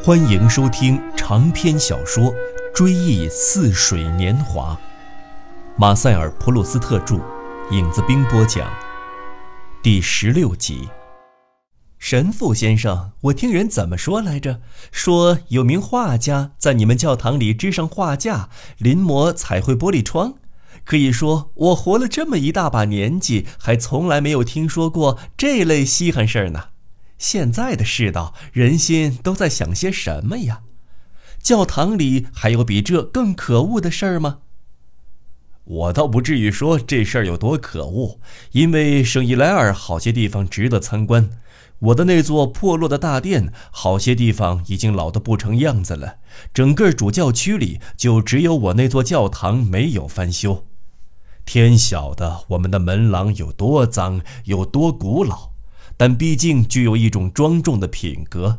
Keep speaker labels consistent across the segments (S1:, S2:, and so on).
S1: 欢迎收听长篇小说《追忆似水年华》，马塞尔·普鲁斯特著，影子兵播讲，第十六集。神父先生，我听人怎么说来着？说有名画家在你们教堂里支上画架，临摹彩绘玻璃窗。可以说，我活了这么一大把年纪，还从来没有听说过这类稀罕事儿呢。现在的世道，人心都在想些什么呀？教堂里还有比这更可恶的事儿吗？我倒不至于说这事儿有多可恶，因为圣伊莱尔好些地方值得参观。我的那座破落的大殿，好些地方已经老得不成样子了。整个主教区里，就只有我那座教堂没有翻修。天晓得我们的门廊有多脏，有多古老。但毕竟具有一种庄重的品格。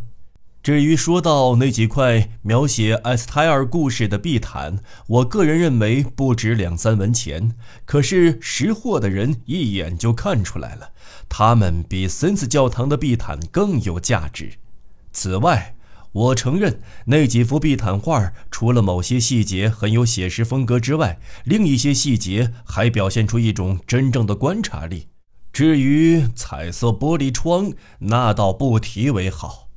S1: 至于说到那几块描写埃斯泰尔故事的地毯，我个人认为不值两三文钱。可是识货的人一眼就看出来了，它们比森斯教堂的地毯更有价值。此外，我承认那几幅地毯画除了某些细节很有写实风格之外，另一些细节还表现出一种真正的观察力。至于彩色玻璃窗，那倒不提为好。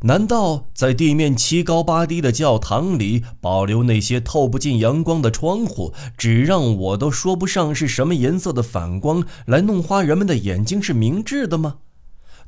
S1: 难道在地面七高八低的教堂里保留那些透不进阳光的窗户，只让我都说不上是什么颜色的反光来弄花人们的眼睛是明智的吗？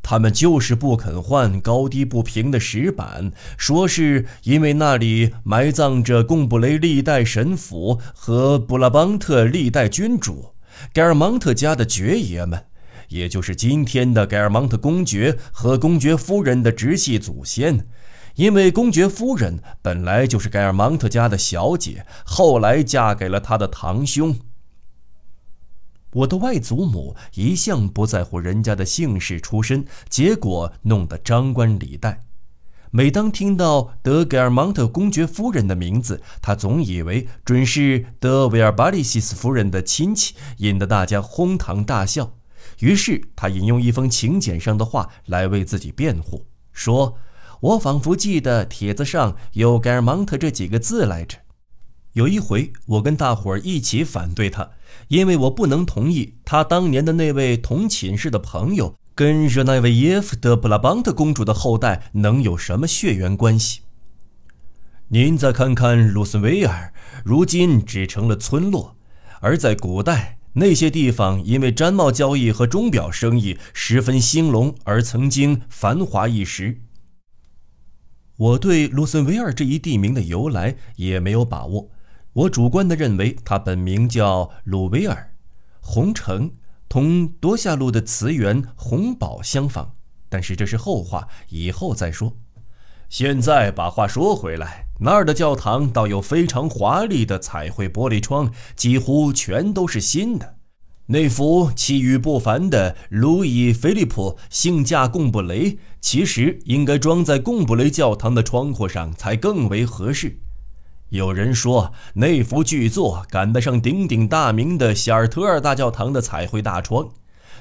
S1: 他们就是不肯换高低不平的石板，说是因为那里埋葬着贡布雷历代神父和布拉邦特历代君主。盖尔芒特家的爵爷们，也就是今天的盖尔芒特公爵和公爵夫人的直系祖先，因为公爵夫人本来就是盖尔芒特家的小姐，后来嫁给了他的堂兄。我的外祖母一向不在乎人家的姓氏出身，结果弄得张冠李戴。每当听到德盖尔芒特公爵夫人的名字，他总以为准是德维尔巴利西斯夫人的亲戚，引得大家哄堂大笑。于是他引用一封请柬上的话来为自己辩护，说：“我仿佛记得帖子上有盖尔芒特这几个字来着。”有一回，我跟大伙儿一起反对他，因为我不能同意他当年的那位同寝室的朋友。跟热那维耶夫德布拉邦特公主的后代能有什么血缘关系？您再看看卢森维尔，如今只成了村落，而在古代那些地方，因为毡帽交易和钟表生意十分兴隆，而曾经繁华一时。我对卢森维尔这一地名的由来也没有把握，我主观地认为它本名叫鲁维尔，红城。同多夏路的词源“红宝”相仿，但是这是后话，以后再说。现在把话说回来，那儿的教堂倒有非常华丽的彩绘玻璃窗，几乎全都是新的。那幅气宇不凡的路易·菲利普性驾贡布雷，其实应该装在贡布雷教堂的窗户上才更为合适。有人说，那幅巨作赶得上鼎鼎大名的希尔特尔大教堂的彩绘大窗。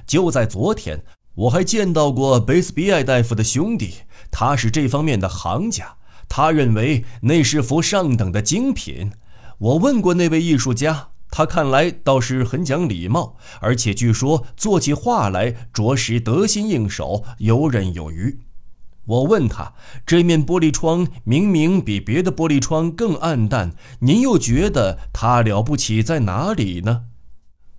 S1: 就在昨天，我还见到过贝斯比埃大夫的兄弟，他是这方面的行家，他认为那是幅上等的精品。我问过那位艺术家，他看来倒是很讲礼貌，而且据说做起画来着实得心应手，游刃有余。我问他：“这面玻璃窗明明比别的玻璃窗更暗淡，您又觉得它了不起在哪里呢？”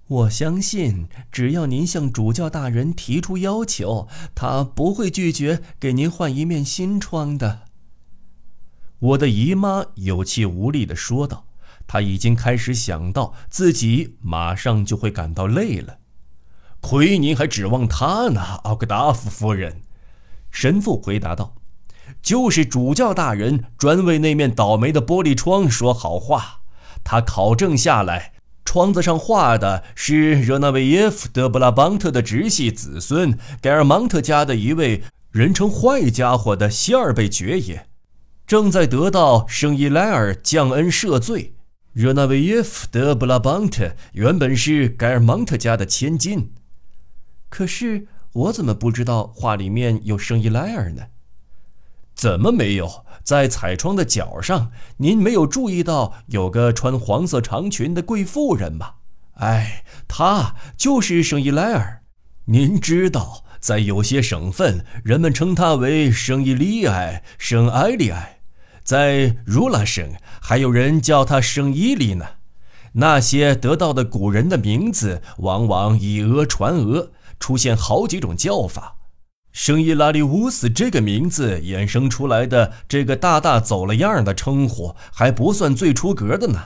S1: 我相信，只要您向主教大人提出要求，他不会拒绝给您换一面新窗的。我的姨妈有气无力地说道：“她已经开始想到自己马上就会感到累了。亏您还指望他呢，奥格达夫夫人。”神父回答道：“就是主教大人专为那面倒霉的玻璃窗说好话。他考证下来，窗子上画的是热那维耶夫德布拉邦特的直系子孙盖尔芒特家的一位人称坏家伙的希尔贝爵爷，正在得到圣伊莱尔降恩赦罪。热那维耶夫德布拉邦特原本是盖尔芒特家的千金，可是。”我怎么不知道画里面有圣伊莱尔呢？怎么没有？在彩窗的角上，您没有注意到有个穿黄色长裙的贵妇人吗？哎，她就是圣伊莱尔。您知道，在有些省份，人们称她为圣伊利埃、圣埃利埃；在如拉省，还有人叫她圣伊利呢。那些得到的古人的名字，往往以讹传讹，出现好几种叫法。圣伊拉里乌斯这个名字衍生出来的这个大大走了样的称呼还不算最出格的呢。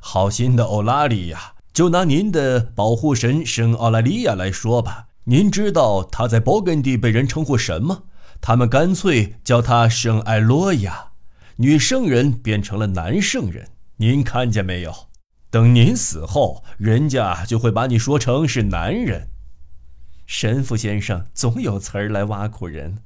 S1: 好心的欧拉利亚，就拿您的保护神圣奥拉利亚来说吧，您知道他在勃艮第被人称呼什么？他们干脆叫他圣艾洛亚，女圣人变成了男圣人。您看见没有？等您死后，人家就会把你说成是男人。神父先生总有词儿来挖苦人。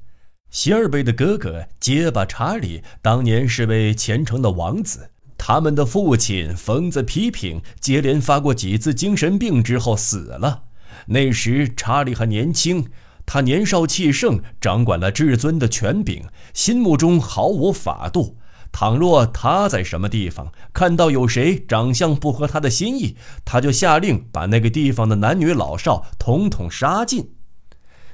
S1: 希尔贝的哥哥结巴查理当年是位虔诚的王子，他们的父亲疯子批评接连发过几次精神病之后死了。那时查理还年轻，他年少气盛，掌管了至尊的权柄，心目中毫无法度。倘若他在什么地方看到有谁长相不合他的心意，他就下令把那个地方的男女老少统统杀尽。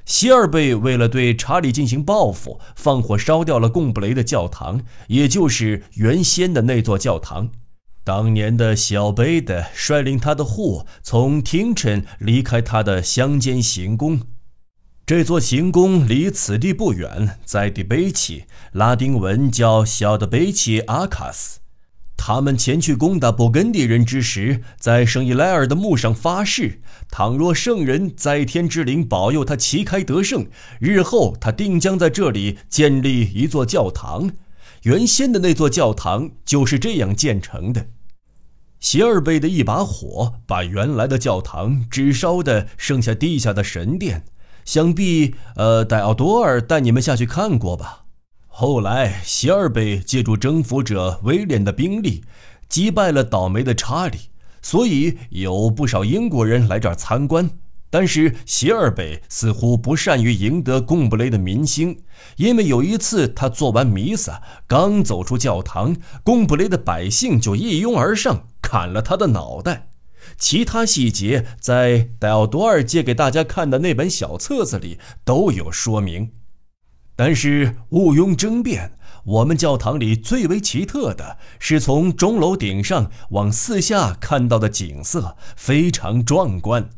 S1: 希尔贝为了对查理进行报复，放火烧掉了贡布雷的教堂，也就是原先的那座教堂。当年的小贝的率领他的户从廷臣离开他的乡间行宫。这座行宫离此地不远，在迪贝奇，拉丁文叫小的贝奇阿卡斯。他们前去攻打勃艮第人之时，在圣伊莱尔的墓上发誓：倘若圣人在天之灵保佑他旗开得胜，日后他定将在这里建立一座教堂。原先的那座教堂就是这样建成的。希尔贝的一把火把原来的教堂只烧的剩下地下的神殿。想必，呃，戴奥多尔带你们下去看过吧。后来，希尔贝借助征服者威廉的兵力，击败了倒霉的查理，所以有不少英国人来这儿参观。但是，希尔贝似乎不善于赢得贡布雷的民心，因为有一次他做完弥撒，刚走出教堂，贡布雷的百姓就一拥而上，砍了他的脑袋。其他细节在戴奥多尔借给大家看的那本小册子里都有说明，但是毋庸争辩，我们教堂里最为奇特的是从钟楼顶上往四下看到的景色非常壮观。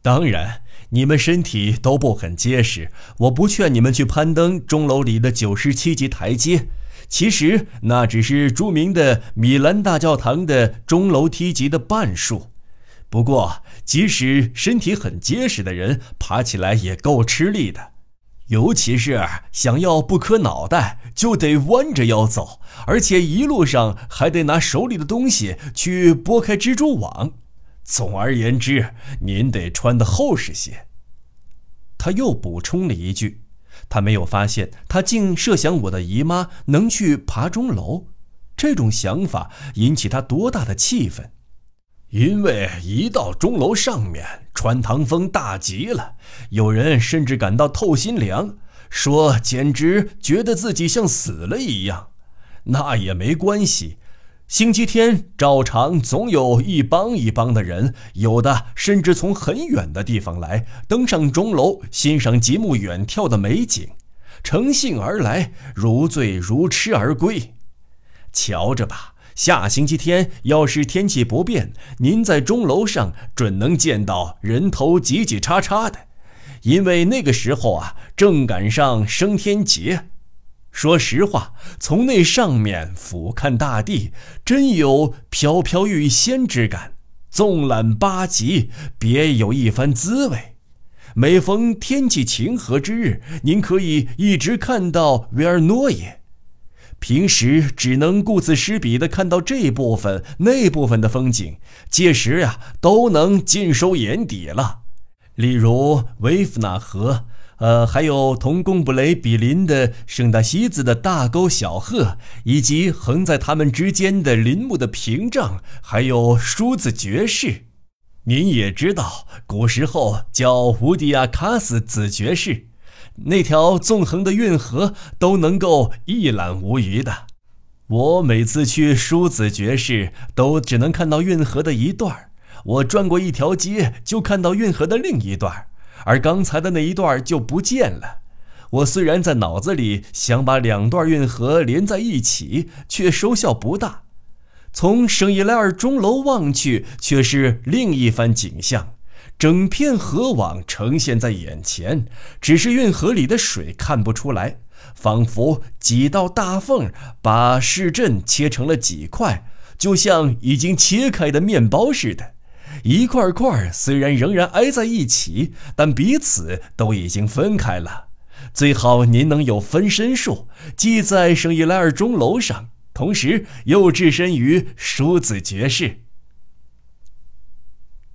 S1: 当然，你们身体都不很结实，我不劝你们去攀登钟楼里的九十七级台阶。其实那只是著名的米兰大教堂的钟楼梯级的半数。不过，即使身体很结实的人，爬起来也够吃力的。尤其是想要不磕脑袋，就得弯着腰走，而且一路上还得拿手里的东西去拨开蜘蛛网。总而言之，您得穿得厚实些。他又补充了一句：“他没有发现，他竟设想我的姨妈能去爬钟楼。这种想法引起他多大的气愤！”因为一到钟楼上面，穿堂风大极了，有人甚至感到透心凉，说简直觉得自己像死了一样。那也没关系，星期天照常总有一帮一帮的人，有的甚至从很远的地方来，登上钟楼欣赏极目远眺的美景，乘兴而来，如醉如痴而归。瞧着吧。下星期天要是天气不变，您在钟楼上准能见到人头挤挤叉叉的，因为那个时候啊，正赶上升天节。说实话，从那上面俯瞰大地，真有飘飘欲仙之感。纵览八极，别有一番滋味。每逢天气晴和之日，您可以一直看到维尔诺耶。平时只能顾此失彼的看到这部分那部分的风景，届时呀都能尽收眼底了。例如维夫纳河，呃，还有同贡布雷比邻的圣达西子的大沟小河，以及横在它们之间的林木的屏障，还有梳子爵士。您也知道，古时候叫乌迪亚卡斯子爵士。那条纵横的运河都能够一览无余的。我每次去梳子爵士，都只能看到运河的一段。我转过一条街，就看到运河的另一段，而刚才的那一段就不见了。我虽然在脑子里想把两段运河连在一起，却收效不大。从圣伊莱尔钟楼望去，却是另一番景象。整片河网呈现在眼前，只是运河里的水看不出来，仿佛几道大缝把市镇切成了几块，就像已经切开的面包似的。一块块虽然仍然挨在一起，但彼此都已经分开了。最好您能有分身术，既在圣伊莱尔钟楼上，同时又置身于梳子爵士。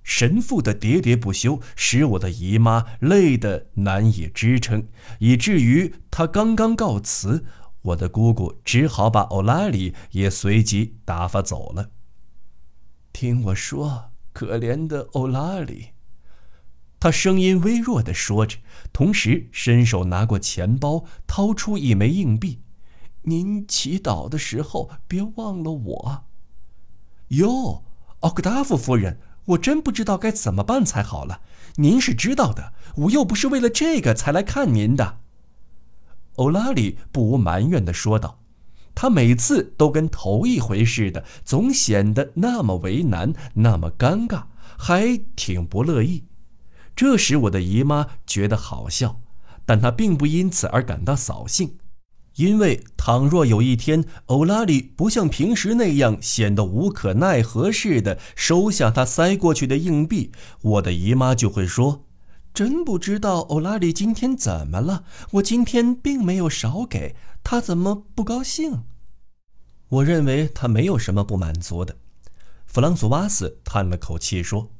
S1: 神父的喋喋不休使我的姨妈累得难以支撑，以至于她刚刚告辞，我的姑姑只好把欧拉里也随即打发走了。听我说，可怜的欧拉里，他声音微弱地说着，同时伸手拿过钱包，掏出一枚硬币。您祈祷的时候别忘了我。哟，奥格达夫夫人。我真不知道该怎么办才好了。您是知道的，我又不是为了这个才来看您的。”欧拉里不无埋怨地说道。他每次都跟头一回似的，总显得那么为难，那么尴尬，还挺不乐意。这使我的姨妈觉得好笑，但她并不因此而感到扫兴。因为倘若有一天欧拉里不像平时那样显得无可奈何似的收下他塞过去的硬币，我的姨妈就会说：“真不知道欧拉里今天怎么了？我今天并没有少给他，怎么不高兴？”我认为他没有什么不满足的。弗朗索瓦斯叹了口气说：“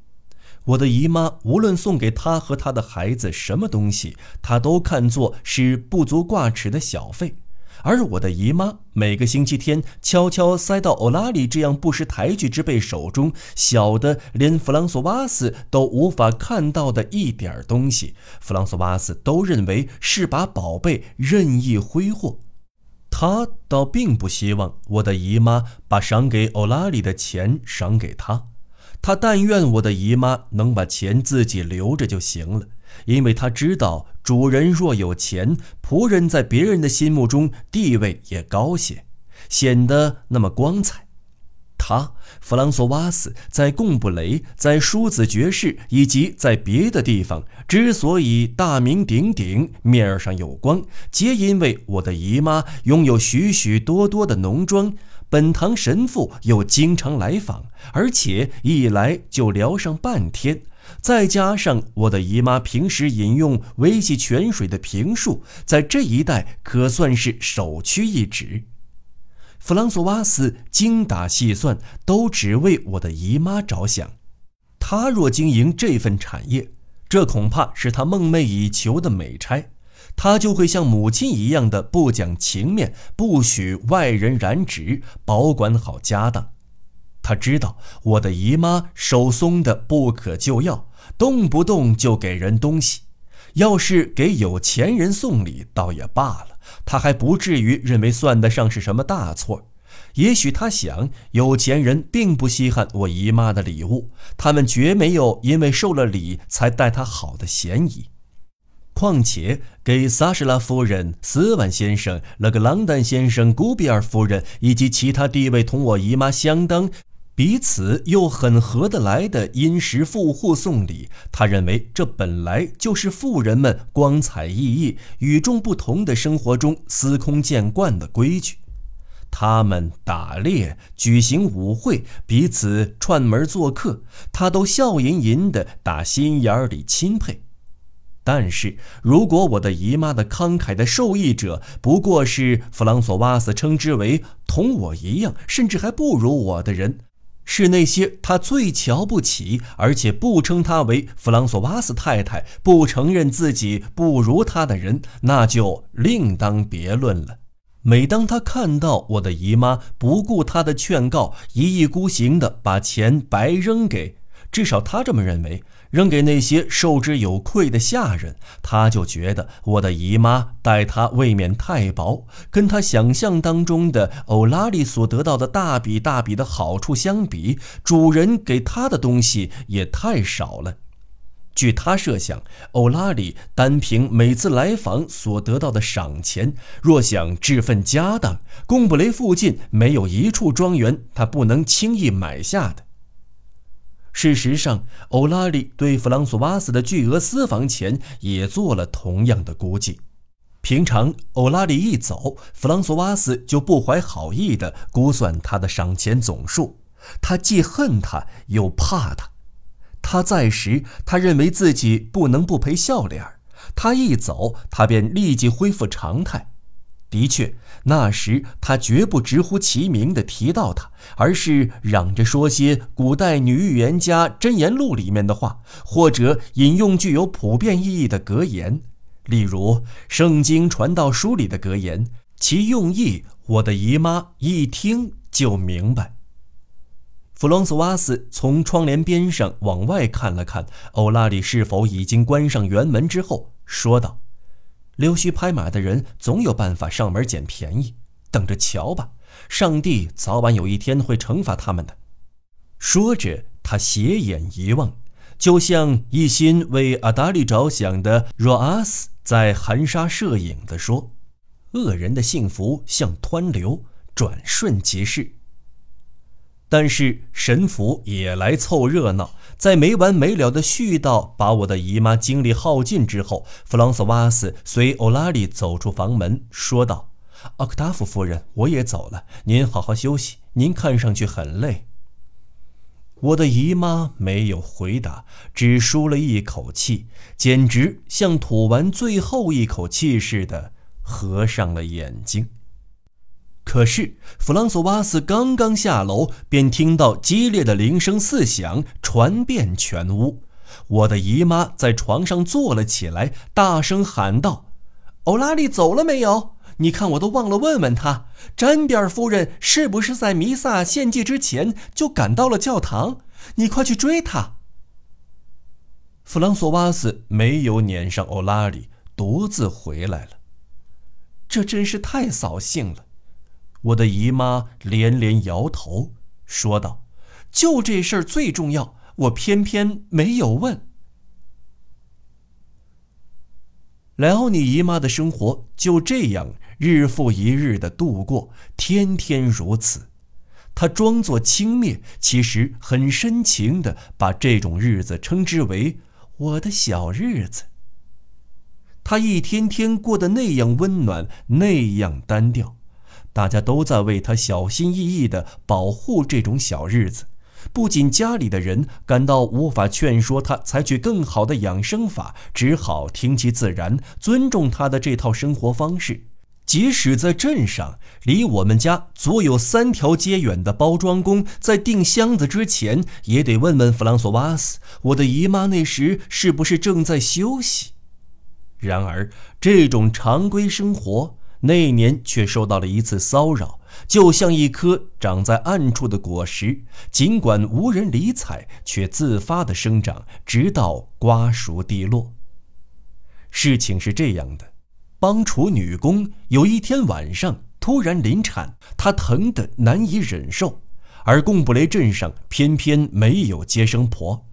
S1: 我的姨妈无论送给他和他的孩子什么东西，他都看作是不足挂齿的小费。”而我的姨妈每个星期天悄悄塞到欧拉里这样不识抬举之辈手中，小的连弗朗索瓦斯都无法看到的一点东西，弗朗索瓦斯都认为是把宝贝任意挥霍。他倒并不希望我的姨妈把赏给欧拉里的钱赏给他，他但愿我的姨妈能把钱自己留着就行了。因为他知道，主人若有钱，仆人在别人的心目中地位也高些，显得那么光彩。他弗朗索瓦斯在贡布雷、在梳子爵士以及在别的地方之所以大名鼎鼎、面上有光，皆因为我的姨妈拥有许许多多的农庄，本堂神父又经常来访，而且一来就聊上半天。再加上我的姨妈平时饮用维系泉水的瓶数，在这一带可算是首屈一指。弗朗索瓦斯精打细算，都只为我的姨妈着想。他若经营这份产业，这恐怕是他梦寐以求的美差。他就会像母亲一样的不讲情面，不许外人染指，保管好家当。他知道我的姨妈手松的不可救药，动不动就给人东西。要是给有钱人送礼，倒也罢了，他还不至于认为算得上是什么大错。也许他想，有钱人并不稀罕我姨妈的礼物，他们绝没有因为受了礼才待他好的嫌疑。况且，给萨什拉夫人、斯万先生、勒格朗丹先生、古比尔夫人以及其他地位同我姨妈相当。彼此又很合得来的殷实富户送礼，他认为这本来就是富人们光彩熠熠、与众不同的生活中司空见惯的规矩。他们打猎、举行舞会、彼此串门做客，他都笑吟吟地打心眼里钦佩。但是如果我的姨妈的慷慨的受益者不过是弗朗索瓦斯称之为同我一样，甚至还不如我的人，是那些他最瞧不起，而且不称他为弗朗索瓦斯太太，不承认自己不如他的人，那就另当别论了。每当他看到我的姨妈不顾他的劝告，一意孤行地把钱白扔给，至少他这么认为，扔给那些受之有愧的下人，他就觉得我的姨妈待他未免太薄，跟他想象当中的欧拉里所得到的大笔大笔的好处相比，主人给他的东西也太少了。据他设想，欧拉里单凭每次来访所得到的赏钱，若想置份家当，贡布雷附近没有一处庄园他不能轻易买下的。事实上，欧拉里对弗朗索瓦斯的巨额私房钱也做了同样的估计。平常，欧拉里一走，弗朗索瓦斯就不怀好意地估算他的赏钱总数。他既恨他，又怕他。他在时，他认为自己不能不赔笑脸；他一走，他便立即恢复常态。的确，那时他绝不直呼其名地提到他，而是嚷着说些古代女预言家《箴言录》里面的话，或者引用具有普遍意义的格言，例如《圣经传道书》里的格言，其用意我的姨妈一听就明白。弗朗索瓦斯从窗帘边上往外看了看，欧拉里是否已经关上园门之后，说道：“溜须拍马的人总有办法上门捡便宜，等着瞧吧！上帝早晚有一天会惩罚他们的。”说着，他斜眼一望，就像一心为阿达利着想的若阿斯在含沙射影地说：“恶人的幸福像湍流，转瞬即逝。”但是神父也来凑热闹，在没完没了的絮叨把我的姨妈精力耗尽之后，弗朗索瓦斯随欧拉里走出房门，说道：“奥克达夫夫人，我也走了，您好好休息。您看上去很累。”我的姨妈没有回答，只舒了一口气，简直像吐完最后一口气似的，合上了眼睛。可是，弗朗索瓦斯刚刚下楼，便听到激烈的铃声四响，传遍全屋。我的姨妈在床上坐了起来，大声喊道：“欧拉利走了没有？你看，我都忘了问问他，詹比尔夫人是不是在弥撒献祭之前就赶到了教堂？你快去追她。”弗朗索瓦斯没有撵上欧拉里，独自回来了。这真是太扫兴了。我的姨妈连连摇头，说道：“就这事儿最重要，我偏偏没有问。”莱奥尼姨妈的生活就这样日复一日的度过，天天如此。她装作轻蔑，其实很深情的把这种日子称之为“我的小日子”。她一天天过得那样温暖，那样单调。大家都在为他小心翼翼地保护这种小日子，不仅家里的人感到无法劝说他采取更好的养生法，只好听其自然，尊重他的这套生活方式。即使在镇上，离我们家足有三条街远的包装工，在订箱子之前，也得问问弗朗索瓦斯：“我的姨妈那时是不是正在休息？”然而，这种常规生活。那年却受到了一次骚扰，就像一颗长在暗处的果实，尽管无人理睬，却自发的生长，直到瓜熟蒂落。事情是这样的：帮厨女工有一天晚上突然临产，她疼得难以忍受，而贡布雷镇上偏偏没有接生婆，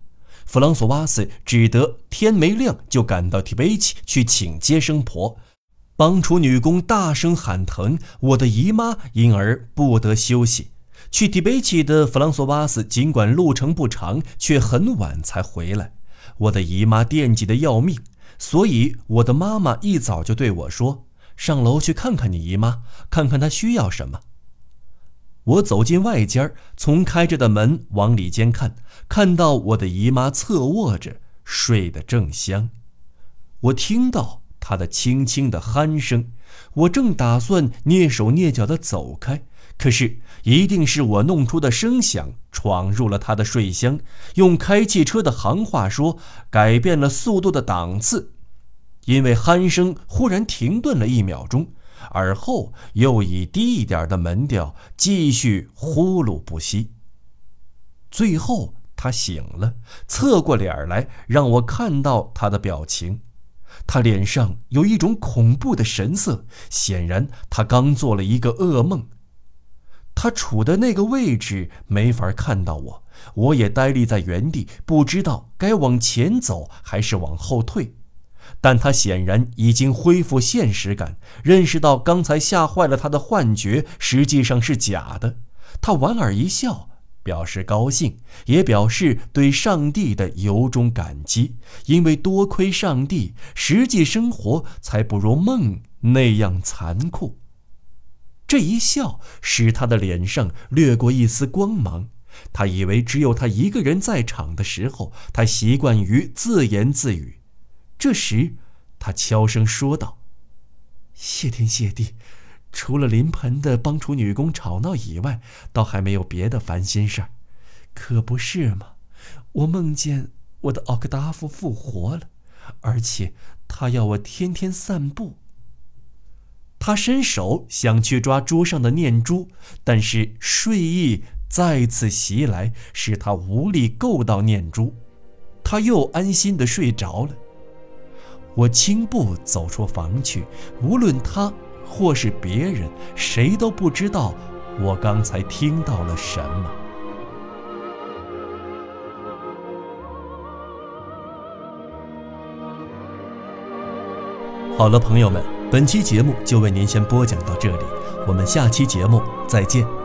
S1: 弗朗索瓦斯只得天没亮就赶到提贝奇去请接生婆。帮厨女工大声喊疼，我的姨妈因而不得休息。去迪贝奇的弗朗索瓦斯尽管路程不长，却很晚才回来。我的姨妈惦记的要命，所以我的妈妈一早就对我说：“上楼去看看你姨妈，看看她需要什么。”我走进外间，从开着的门往里间看，看到我的姨妈侧卧着，睡得正香。我听到。他的轻轻的鼾声，我正打算蹑手蹑脚的走开，可是一定是我弄出的声响闯入了他的睡乡，用开汽车的行话说，改变了速度的档次，因为鼾声忽然停顿了一秒钟，而后又以低一点的门调继续呼噜不息，最后。他醒了，侧过脸来让我看到他的表情。他脸上有一种恐怖的神色，显然他刚做了一个噩梦。他处的那个位置没法看到我，我也呆立在原地，不知道该往前走还是往后退。但他显然已经恢复现实感，认识到刚才吓坏了他的幻觉实际上是假的。他莞尔一笑，表示高兴，也表示对上帝的由衷感激，因为多亏上帝，实际生活才不如梦那样残酷。这一笑使他的脸上掠过一丝光芒。他以为只有他一个人在场的时候，他习惯于自言自语。这时，他悄声说道：“谢天谢地，除了临盆的帮厨女工吵闹以外，倒还没有别的烦心事儿。可不是吗？我梦见我的奥克达夫复活了，而且他要我天天散步。”他伸手想去抓桌上的念珠，但是睡意再次袭来，使他无力够到念珠。他又安心地睡着了。我轻步走出房去，无论他或是别人，谁都不知道我刚才听到了什么。好了，朋友们。本期节目就为您先播讲到这里，我们下期节目再见。